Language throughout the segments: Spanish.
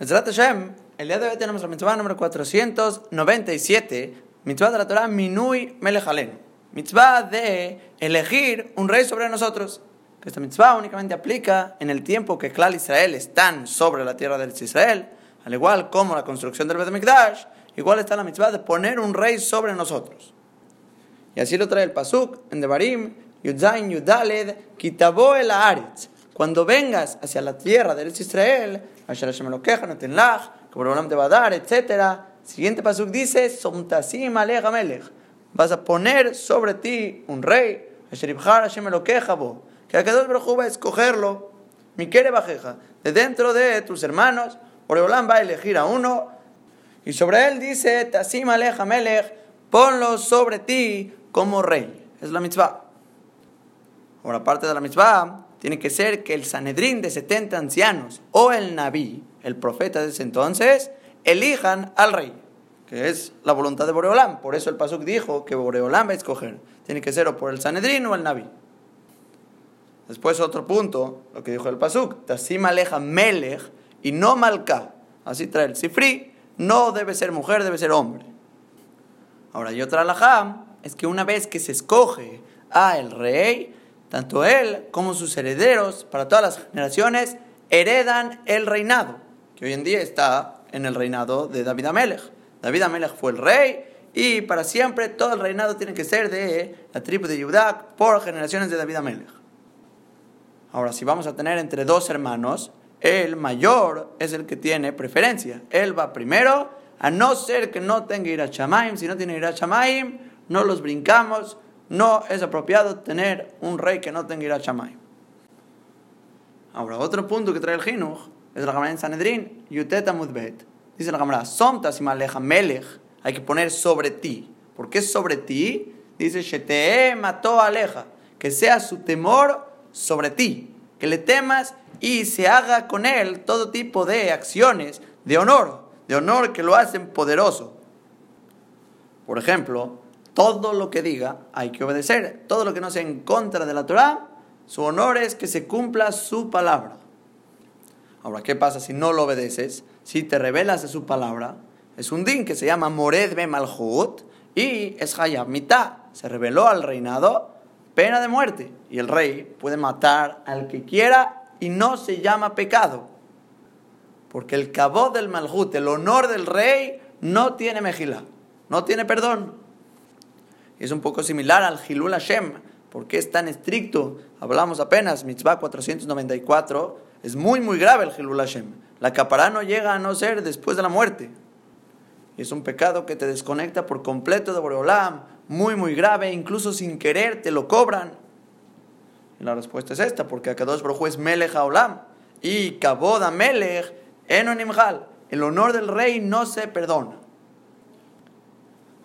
Mesrat Hashem, el día de hoy tenemos la mitzvah número 497, mitzvah de la Torah Minui Melechalen, mitzvah de elegir un rey sobre nosotros. Que esta mitzvah únicamente aplica en el tiempo que Klal Israel están sobre la tierra del Israel, al igual como la construcción del Bet Mikdash, igual está la mitzvah de poner un rey sobre nosotros. Y así lo trae el Pasuk en Devarim, Yudzain Yudaled, Kitabo el Aretz. Cuando vengas hacia la tierra del Israel, Te va a dar, etc. Siguiente pasuk dice, Somtasim Aleja. Vas a poner sobre ti un rey, Hashem lo queja, que a cada uno va a escogerlo, mi quiere bajeja, de dentro de tus hermanos, Oreolam va a elegir a uno, y sobre él dice, Tasim Aleja ponlo sobre ti como rey. Es la mitzvah. Ahora, parte de la mitzvah, tiene que ser que el Sanedrín de 70 ancianos o el Naví, el profeta de ese entonces, elijan al rey, que es la voluntad de Boreolam. Por eso el Pasuk dijo que Boreolam va a escoger. Tiene que ser o por el Sanedrín o el Naví. Después otro punto, lo que dijo el Pasuk, Tasim aleja melech y no malka. Así trae el Sifri, no debe ser mujer, debe ser hombre. Ahora, y otra alajá es que una vez que se escoge a el rey, tanto él como sus herederos, para todas las generaciones, heredan el reinado, que hoy en día está en el reinado de David Amelech. David Amelech fue el rey y para siempre todo el reinado tiene que ser de la tribu de Judá por generaciones de David Amelech. Ahora, si vamos a tener entre dos hermanos, el mayor es el que tiene preferencia. Él va primero, a no ser que no tenga ir a Chamaim. Si no tiene ir a Chamaim, no los brincamos, no es apropiado tener un rey que no tenga ir a Chamay. Ahora, otro punto que trae el Jinuj es la Gamara en Sanedrín, Yuteta Mudbet. Dice la Gamara, Somta si maleja melech, hay que poner sobre ti. ¿Por qué sobre ti? Dice, Shete mató aleja, que sea su temor sobre ti, que le temas y se haga con él todo tipo de acciones de honor, de honor que lo hacen poderoso. Por ejemplo, todo lo que diga hay que obedecer. Todo lo que no sea en contra de la Torah, su honor es que se cumpla su palabra. Ahora, ¿qué pasa si no lo obedeces? Si te revelas de su palabra, es un din que se llama Mored be Malhut y es Hayab Mitá. Se reveló al reinado, pena de muerte. Y el rey puede matar al que quiera y no se llama pecado. Porque el cabo del Malhut, el honor del rey, no tiene mejila, no tiene perdón. Es un poco similar al Hilul Hashem. ¿Por qué es tan estricto? Hablamos apenas, mitzvah 494. Es muy, muy grave el Hilul Hashem. La capará no llega a no ser después de la muerte. Es un pecado que te desconecta por completo de Boreolam. Muy, muy grave. Incluso sin querer te lo cobran. Y la respuesta es esta, porque Akadosh Baruj es Melech Haolam. Y Kaboda Melech Enonimhal. El honor del rey no se perdona.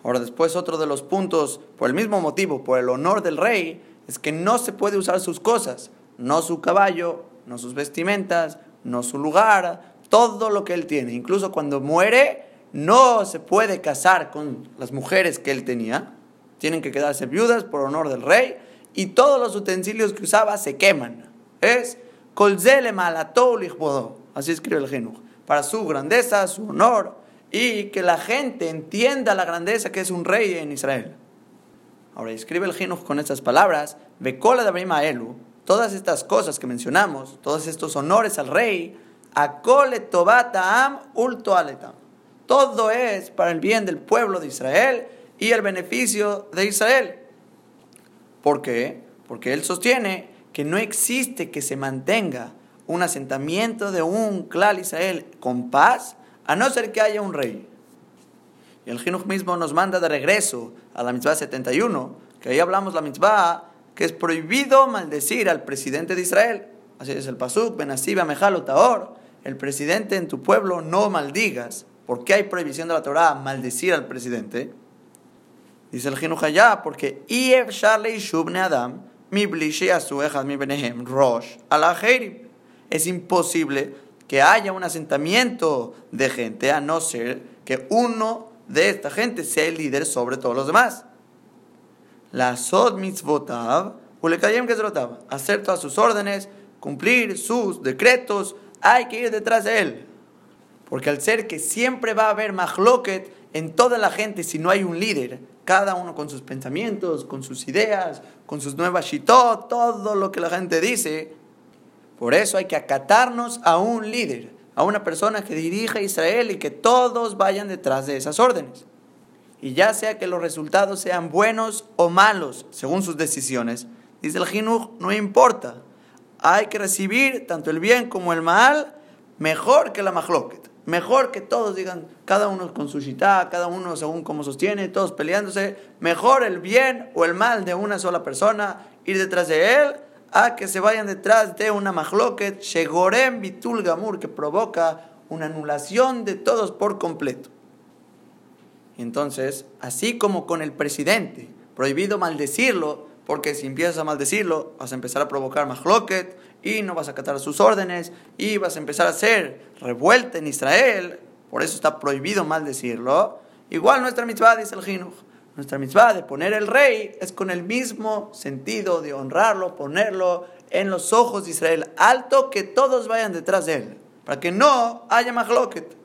Ahora después otro de los puntos, por el mismo motivo, por el honor del rey, es que no se puede usar sus cosas, no su caballo, no sus vestimentas, no su lugar, todo lo que él tiene. Incluso cuando muere, no se puede casar con las mujeres que él tenía, tienen que quedarse viudas por honor del rey, y todos los utensilios que usaba se queman. Es así escribe el Genuj, para su grandeza, su honor, y que la gente entienda la grandeza que es un rey en Israel. Ahora escribe el Jinuj con estas palabras, Bekola de Elu, todas estas cosas que mencionamos, todos estos honores al rey, Akole Tobata Ulto Aletam. Todo es para el bien del pueblo de Israel y el beneficio de Israel. ¿Por qué? Porque él sostiene que no existe que se mantenga un asentamiento de un clan Israel con paz a no ser que haya un rey. Y el Jinuj mismo nos manda de regreso a la mitzvah 71, que ahí hablamos la mitzvah, que es prohibido maldecir al presidente de Israel. Así es el Pasuk, Benasiba Mejalo Taor, el presidente en tu pueblo no maldigas. ¿Por qué hay prohibición de la Torah maldecir al presidente? Dice el Jinuj allá, porque Iev Shubne Adam, mi mi benehem rosh, Es imposible que haya un asentamiento de gente, a no ser que uno de esta gente sea el líder sobre todos los demás. La Sod mitzvotav, hacer todas sus órdenes, cumplir sus decretos, hay que ir detrás de él. Porque al ser que siempre va a haber mahloket en toda la gente si no hay un líder, cada uno con sus pensamientos, con sus ideas, con sus nuevas shitot, todo lo que la gente dice. Por eso hay que acatarnos a un líder, a una persona que dirija a Israel y que todos vayan detrás de esas órdenes. Y ya sea que los resultados sean buenos o malos, según sus decisiones, dice el Jinuj, no importa. Hay que recibir tanto el bien como el mal mejor que la mahloket. Mejor que todos digan, cada uno con su shita, cada uno según cómo sostiene, todos peleándose. Mejor el bien o el mal de una sola persona, ir detrás de él, a que se vayan detrás de una mahloket, shegorem bitul gamur, que provoca una anulación de todos por completo. Entonces, así como con el presidente, prohibido maldecirlo, porque si empiezas a maldecirlo, vas a empezar a provocar mahloket, y no vas a acatar sus órdenes y vas a empezar a hacer revuelta en Israel, por eso está prohibido maldecirlo. Igual nuestra mitzvah, dice el Jinuj, nuestra mitzvah de poner el rey es con el mismo sentido de honrarlo, ponerlo en los ojos de Israel, alto que todos vayan detrás de él, para que no haya mahloket.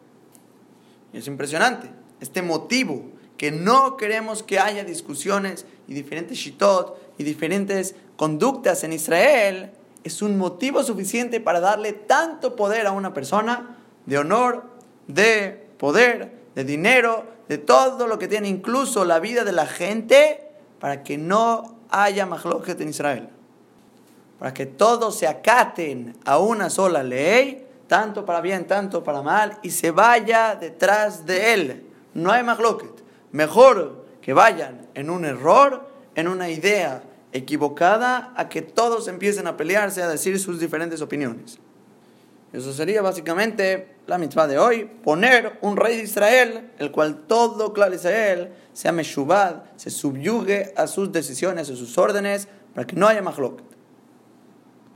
Y es impresionante, este motivo que no queremos que haya discusiones y diferentes shitot y diferentes conductas en Israel, es un motivo suficiente para darle tanto poder a una persona de honor, de poder, de dinero, de todo lo que tiene, incluso la vida de la gente, para que no haya mahloket en Israel. Para que todos se acaten a una sola ley, tanto para bien, tanto para mal, y se vaya detrás de él. No hay mahloket. Mejor que vayan en un error, en una idea equivocada a que todos empiecen a pelearse, a decir sus diferentes opiniones. Eso sería básicamente la mitzvah de hoy, poner un rey de Israel, el cual todo claro Israel sea meshubad, se subyugue a sus decisiones, a sus órdenes, para que no haya mahloket.